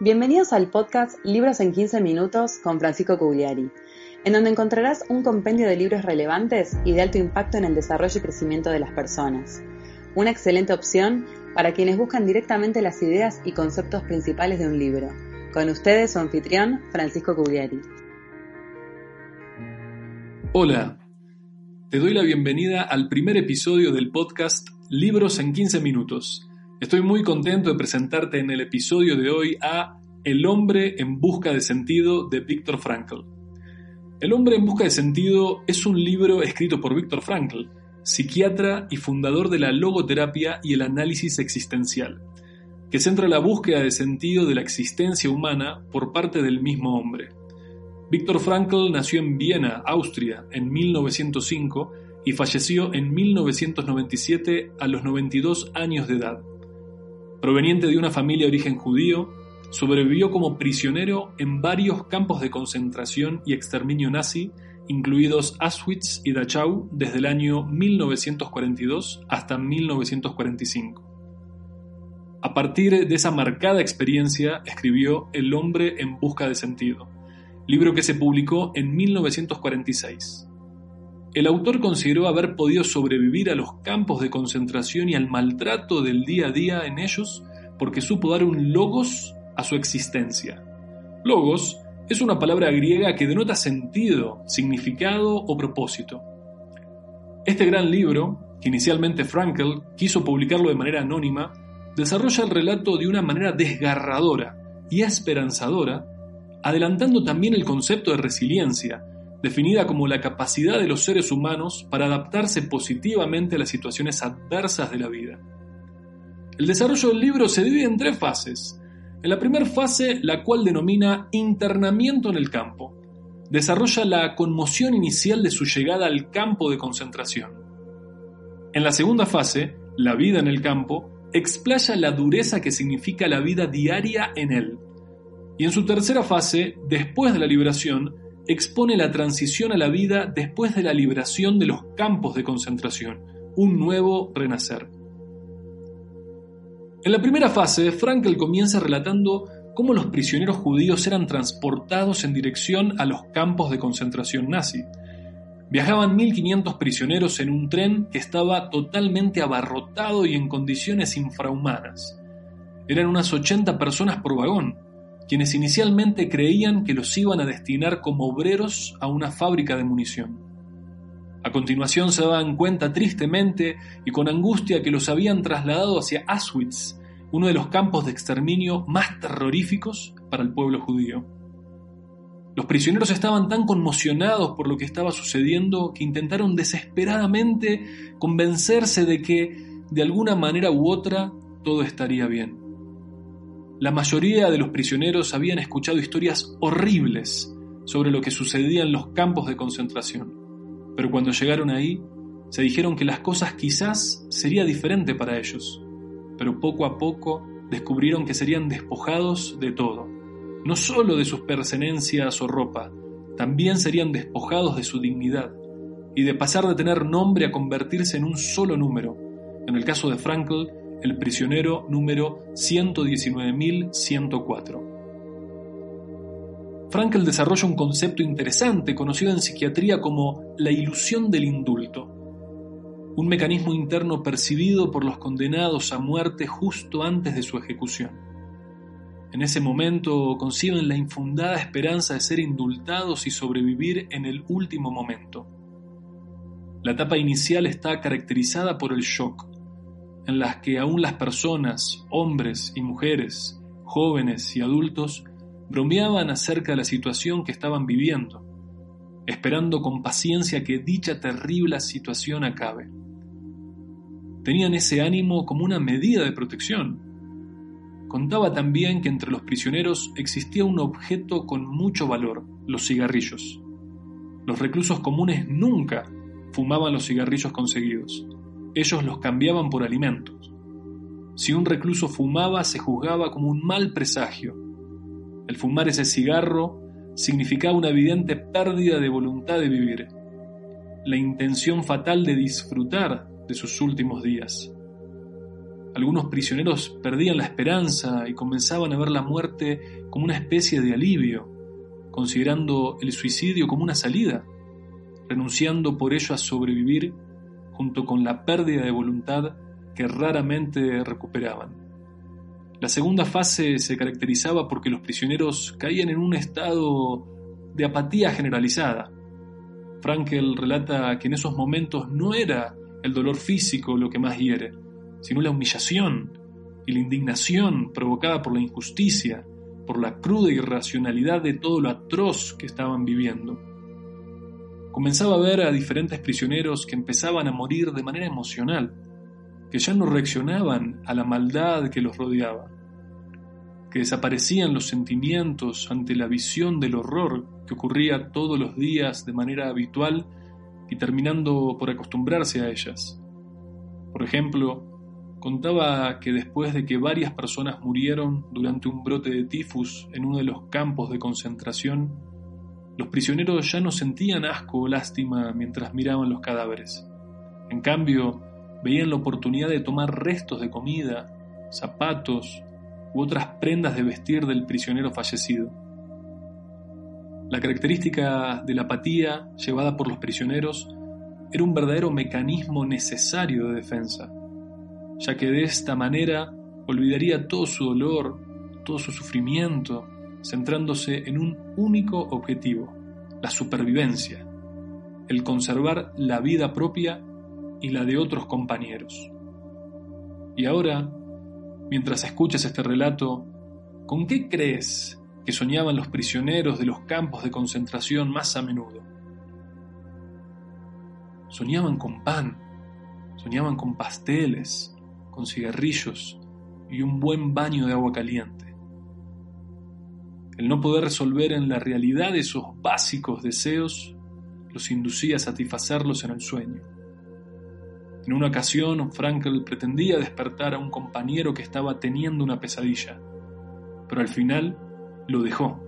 Bienvenidos al podcast Libros en 15 Minutos con Francisco Cugliari, en donde encontrarás un compendio de libros relevantes y de alto impacto en el desarrollo y crecimiento de las personas. Una excelente opción para quienes buscan directamente las ideas y conceptos principales de un libro. Con ustedes su anfitrión, Francisco Cugliari. Hola, te doy la bienvenida al primer episodio del podcast Libros en 15 Minutos Estoy muy contento de presentarte en el episodio de hoy a El hombre en busca de sentido de Viktor Frankl. El hombre en busca de sentido es un libro escrito por Viktor Frankl, psiquiatra y fundador de la logoterapia y el análisis existencial, que centra la búsqueda de sentido de la existencia humana por parte del mismo hombre. Viktor Frankl nació en Viena, Austria, en 1905 y falleció en 1997 a los 92 años de edad. Proveniente de una familia de origen judío, sobrevivió como prisionero en varios campos de concentración y exterminio nazi, incluidos Auschwitz y Dachau, desde el año 1942 hasta 1945. A partir de esa marcada experiencia, escribió El hombre en busca de sentido, libro que se publicó en 1946. El autor consideró haber podido sobrevivir a los campos de concentración y al maltrato del día a día en ellos porque supo dar un logos a su existencia. Logos es una palabra griega que denota sentido, significado o propósito. Este gran libro, que inicialmente Frankel quiso publicarlo de manera anónima, desarrolla el relato de una manera desgarradora y esperanzadora, adelantando también el concepto de resiliencia, definida como la capacidad de los seres humanos para adaptarse positivamente a las situaciones adversas de la vida. El desarrollo del libro se divide en tres fases. En la primera fase, la cual denomina internamiento en el campo, desarrolla la conmoción inicial de su llegada al campo de concentración. En la segunda fase, la vida en el campo, explaya la dureza que significa la vida diaria en él. Y en su tercera fase, después de la liberación, expone la transición a la vida después de la liberación de los campos de concentración, un nuevo renacer. En la primera fase, Frankel comienza relatando cómo los prisioneros judíos eran transportados en dirección a los campos de concentración nazi. Viajaban 1.500 prisioneros en un tren que estaba totalmente abarrotado y en condiciones infrahumanas. Eran unas 80 personas por vagón, quienes inicialmente creían que los iban a destinar como obreros a una fábrica de munición. A continuación se daban cuenta tristemente y con angustia que los habían trasladado hacia Auschwitz, uno de los campos de exterminio más terroríficos para el pueblo judío. Los prisioneros estaban tan conmocionados por lo que estaba sucediendo que intentaron desesperadamente convencerse de que, de alguna manera u otra, todo estaría bien. La mayoría de los prisioneros habían escuchado historias horribles sobre lo que sucedía en los campos de concentración, pero cuando llegaron ahí, se dijeron que las cosas quizás sería diferente para ellos, pero poco a poco descubrieron que serían despojados de todo, no solo de sus pertenencias o ropa, también serían despojados de su dignidad, y de pasar de tener nombre a convertirse en un solo número. En el caso de Frankl, el prisionero número 119.104. Frankel desarrolla un concepto interesante conocido en psiquiatría como la ilusión del indulto, un mecanismo interno percibido por los condenados a muerte justo antes de su ejecución. En ese momento conciben la infundada esperanza de ser indultados y sobrevivir en el último momento. La etapa inicial está caracterizada por el shock, en las que aún las personas, hombres y mujeres, jóvenes y adultos, bromeaban acerca de la situación que estaban viviendo, esperando con paciencia que dicha terrible situación acabe. Tenían ese ánimo como una medida de protección. Contaba también que entre los prisioneros existía un objeto con mucho valor, los cigarrillos. Los reclusos comunes nunca fumaban los cigarrillos conseguidos. Ellos los cambiaban por alimentos. Si un recluso fumaba, se juzgaba como un mal presagio. El fumar ese cigarro significaba una evidente pérdida de voluntad de vivir, la intención fatal de disfrutar de sus últimos días. Algunos prisioneros perdían la esperanza y comenzaban a ver la muerte como una especie de alivio, considerando el suicidio como una salida, renunciando por ello a sobrevivir junto con la pérdida de voluntad que raramente recuperaban. La segunda fase se caracterizaba porque los prisioneros caían en un estado de apatía generalizada. Frankel relata que en esos momentos no era el dolor físico lo que más hiere, sino la humillación y la indignación provocada por la injusticia, por la cruda irracionalidad de todo lo atroz que estaban viviendo. Comenzaba a ver a diferentes prisioneros que empezaban a morir de manera emocional, que ya no reaccionaban a la maldad que los rodeaba, que desaparecían los sentimientos ante la visión del horror que ocurría todos los días de manera habitual y terminando por acostumbrarse a ellas. Por ejemplo, contaba que después de que varias personas murieron durante un brote de tifus en uno de los campos de concentración, los prisioneros ya no sentían asco o lástima mientras miraban los cadáveres. En cambio, veían la oportunidad de tomar restos de comida, zapatos u otras prendas de vestir del prisionero fallecido. La característica de la apatía llevada por los prisioneros era un verdadero mecanismo necesario de defensa, ya que de esta manera olvidaría todo su dolor, todo su sufrimiento, centrándose en un único objetivo, la supervivencia, el conservar la vida propia y la de otros compañeros. Y ahora, mientras escuchas este relato, ¿con qué crees que soñaban los prisioneros de los campos de concentración más a menudo. Soñaban con pan, soñaban con pasteles, con cigarrillos y un buen baño de agua caliente. El no poder resolver en la realidad esos básicos deseos los inducía a satisfacerlos en el sueño. En una ocasión, Frankel pretendía despertar a un compañero que estaba teniendo una pesadilla, pero al final lo dejó,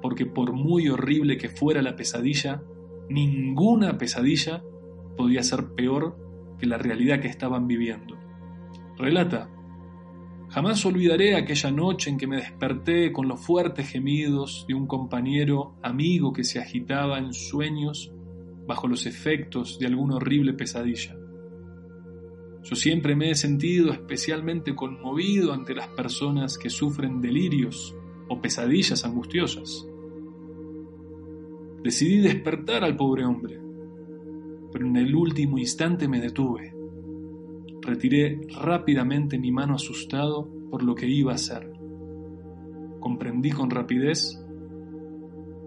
porque por muy horrible que fuera la pesadilla, ninguna pesadilla podía ser peor que la realidad que estaban viviendo. Relata, jamás olvidaré aquella noche en que me desperté con los fuertes gemidos de un compañero amigo que se agitaba en sueños bajo los efectos de alguna horrible pesadilla. Yo siempre me he sentido especialmente conmovido ante las personas que sufren delirios o pesadillas angustiosas. Decidí despertar al pobre hombre, pero en el último instante me detuve. Retiré rápidamente mi mano asustado por lo que iba a hacer. Comprendí con rapidez,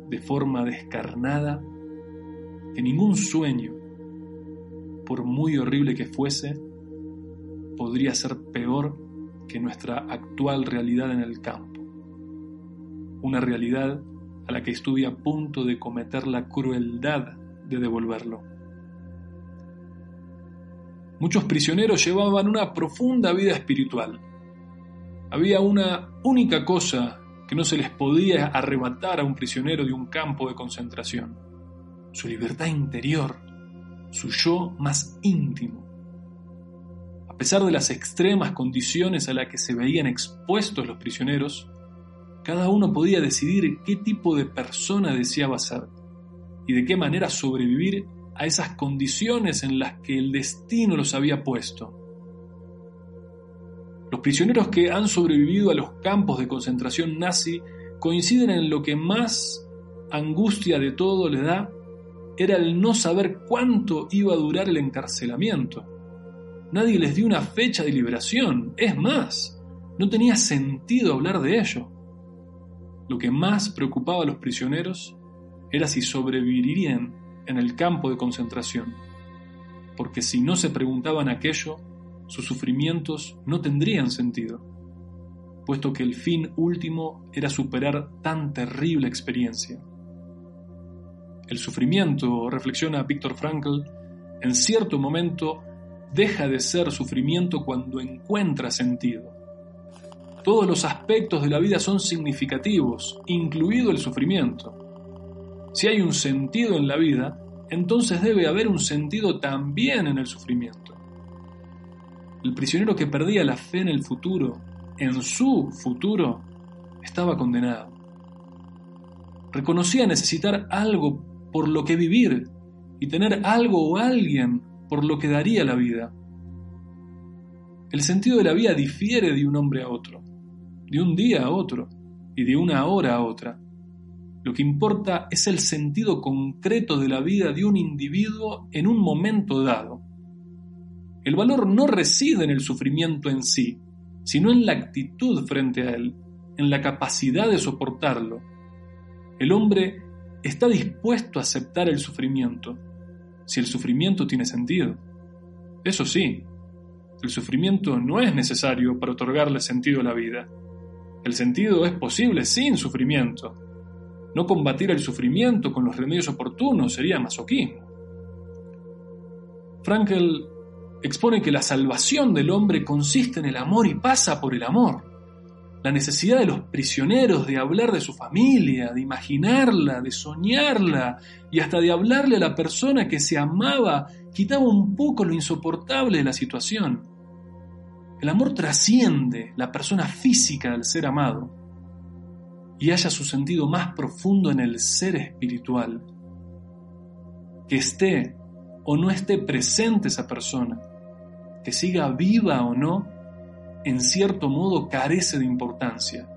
de forma descarnada, que ningún sueño, por muy horrible que fuese, podría ser peor que nuestra actual realidad en el campo una realidad a la que estuve a punto de cometer la crueldad de devolverlo. Muchos prisioneros llevaban una profunda vida espiritual. Había una única cosa que no se les podía arrebatar a un prisionero de un campo de concentración, su libertad interior, su yo más íntimo. A pesar de las extremas condiciones a las que se veían expuestos los prisioneros, cada uno podía decidir qué tipo de persona deseaba ser y de qué manera sobrevivir a esas condiciones en las que el destino los había puesto. Los prisioneros que han sobrevivido a los campos de concentración nazi coinciden en lo que más angustia de todo le da era el no saber cuánto iba a durar el encarcelamiento. Nadie les dio una fecha de liberación, es más, no tenía sentido hablar de ello. lo que más preocupaba a los prisioneros era si sobrevivirían en el campo de concentración, porque si no se preguntaban aquello, sus sufrimientos no tendrían sentido, puesto que el fin último era superar tan terrible experiencia. El sufrimiento, reflexiona Víctor Frankl, en cierto momento deja de ser sufrimiento cuando encuentra sentido. Todos los aspectos de la vida son significativos, incluido el sufrimiento. Si hay un sentido en la vida, entonces debe haber un sentido también en el sufrimiento. El prisionero que perdía la fe en el futuro, en su futuro, estaba condenado. Reconocía necesitar algo por lo que vivir y tener algo o alguien por lo que daría la vida. El sentido de la vida difiere de un hombre a otro, de un día a otro y de una hora a otra. Lo que importa es el sentido concreto de la vida de un individuo en un momento dado. El valor no reside en el sufrimiento en sí, sino en la actitud frente a él, en la capacidad de soportarlo. El hombre está dispuesto a aceptar el sufrimiento, si el sufrimiento tiene sentido. Eso sí, el sufrimiento no es necesario para otorgarle sentido a la vida. El sentido es posible sin sufrimiento. No combatir el sufrimiento con los remedios oportunos sería masoquismo. Frankel expone que la salvación del hombre consiste en el amor y pasa por el amor. La necesidad de los prisioneros de hablar de su familia, de imaginarla, de soñarla y hasta de hablarle a la persona que se amaba quitaba un poco lo insoportable de la situación. El amor trasciende la persona física del ser amado y halla su sentido más profundo en el ser espiritual. Que esté o no esté presente esa persona, que siga viva o no, en cierto modo carece de importancia.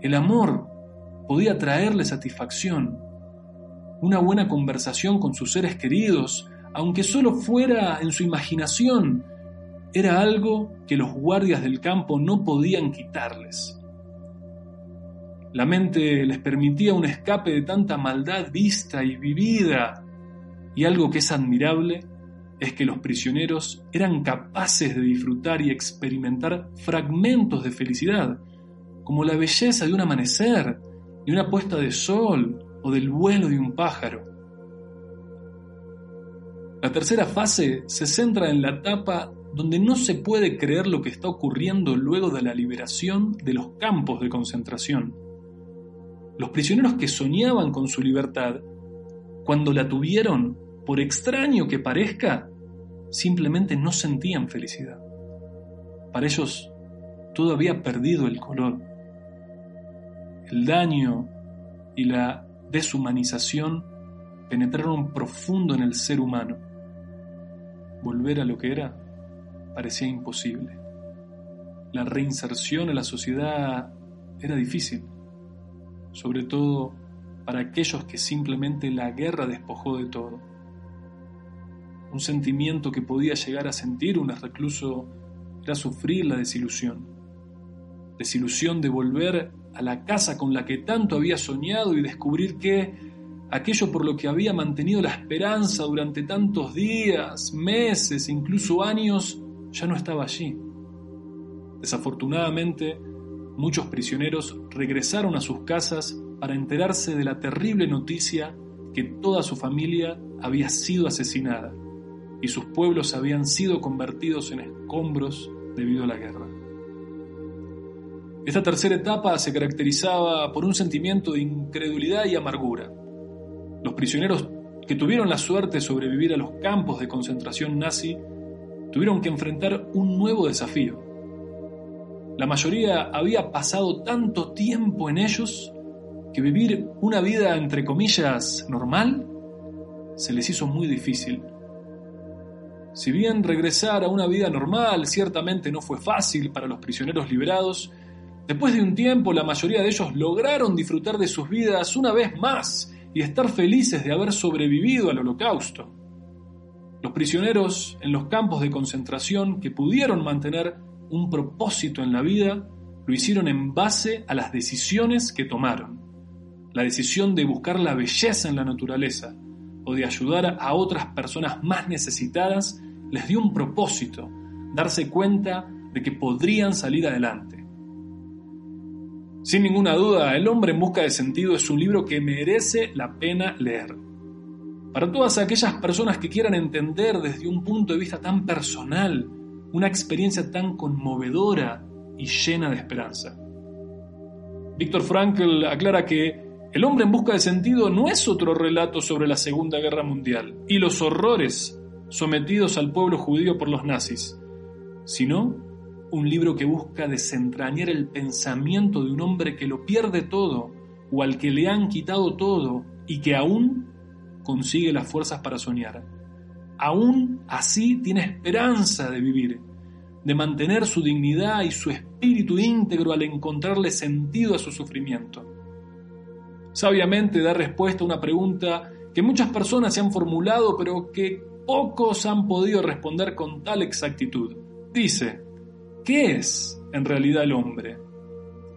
El amor podía traerle satisfacción. Una buena conversación con sus seres queridos, aunque solo fuera en su imaginación, era algo que los guardias del campo no podían quitarles. La mente les permitía un escape de tanta maldad vista y vivida, y algo que es admirable es que los prisioneros eran capaces de disfrutar y experimentar fragmentos de felicidad, como la belleza de un amanecer, de una puesta de sol o del vuelo de un pájaro. La tercera fase se centra en la etapa donde no se puede creer lo que está ocurriendo luego de la liberación de los campos de concentración. Los prisioneros que soñaban con su libertad, cuando la tuvieron, por extraño que parezca, simplemente no sentían felicidad. Para ellos todo había perdido el color. El daño y la deshumanización penetraron profundo en el ser humano. Volver a lo que era parecía imposible. La reinserción en la sociedad era difícil, sobre todo para aquellos que simplemente la guerra despojó de todo un sentimiento que podía llegar a sentir un recluso era sufrir la desilusión. Desilusión de volver a la casa con la que tanto había soñado y descubrir que aquello por lo que había mantenido la esperanza durante tantos días, meses, incluso años, ya no estaba allí. Desafortunadamente, muchos prisioneros regresaron a sus casas para enterarse de la terrible noticia que toda su familia había sido asesinada y sus pueblos habían sido convertidos en escombros debido a la guerra. Esta tercera etapa se caracterizaba por un sentimiento de incredulidad y amargura. Los prisioneros que tuvieron la suerte de sobrevivir a los campos de concentración nazi tuvieron que enfrentar un nuevo desafío. La mayoría había pasado tanto tiempo en ellos que vivir una vida entre comillas normal se les hizo muy difícil si bien regresar a una vida normal ciertamente no fue fácil para los prisioneros liberados, después de un tiempo la mayoría de ellos lograron disfrutar de sus vidas una vez más y estar felices de haber sobrevivido al holocausto. Los prisioneros en los campos de concentración que pudieron mantener un propósito en la vida lo hicieron en base a las decisiones que tomaron. La decisión de buscar la belleza en la naturaleza o de ayudar a otras personas más necesitadas les dio un propósito, darse cuenta de que podrían salir adelante. Sin ninguna duda, El hombre en busca de sentido es un libro que merece la pena leer. Para todas aquellas personas que quieran entender desde un punto de vista tan personal una experiencia tan conmovedora y llena de esperanza. Víctor Frankl aclara que El hombre en busca de sentido no es otro relato sobre la Segunda Guerra Mundial y los horrores sometidos al pueblo judío por los nazis, sino un libro que busca desentrañar el pensamiento de un hombre que lo pierde todo o al que le han quitado todo y que aún consigue las fuerzas para soñar. Aún así tiene esperanza de vivir, de mantener su dignidad y su espíritu íntegro al encontrarle sentido a su sufrimiento. Sabiamente da respuesta a una pregunta que muchas personas se han formulado pero que pocos han podido responder con tal exactitud. Dice, ¿qué es en realidad el hombre?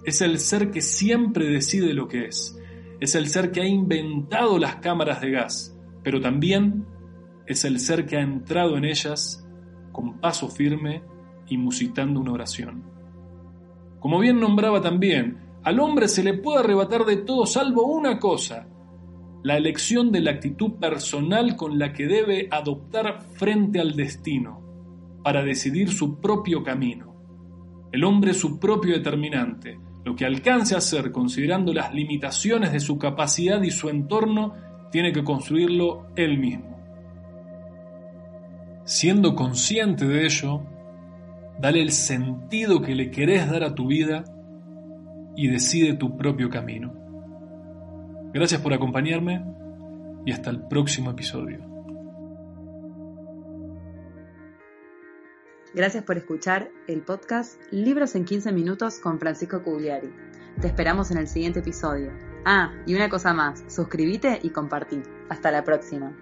Es el ser que siempre decide lo que es. Es el ser que ha inventado las cámaras de gas, pero también es el ser que ha entrado en ellas con paso firme y musitando una oración. Como bien nombraba también, al hombre se le puede arrebatar de todo salvo una cosa, la elección de la actitud personal con la que debe adoptar frente al destino, para decidir su propio camino. El hombre es su propio determinante, lo que alcance a hacer considerando las limitaciones de su capacidad y su entorno, tiene que construirlo él mismo. Siendo consciente de ello, dale el sentido que le querés dar a tu vida y decide tu propio camino. Gracias por acompañarme y hasta el próximo episodio. Gracias por escuchar el podcast Libros en 15 minutos con Francisco Cugliari. Te esperamos en el siguiente episodio. Ah, y una cosa más, suscríbete y compartí. Hasta la próxima.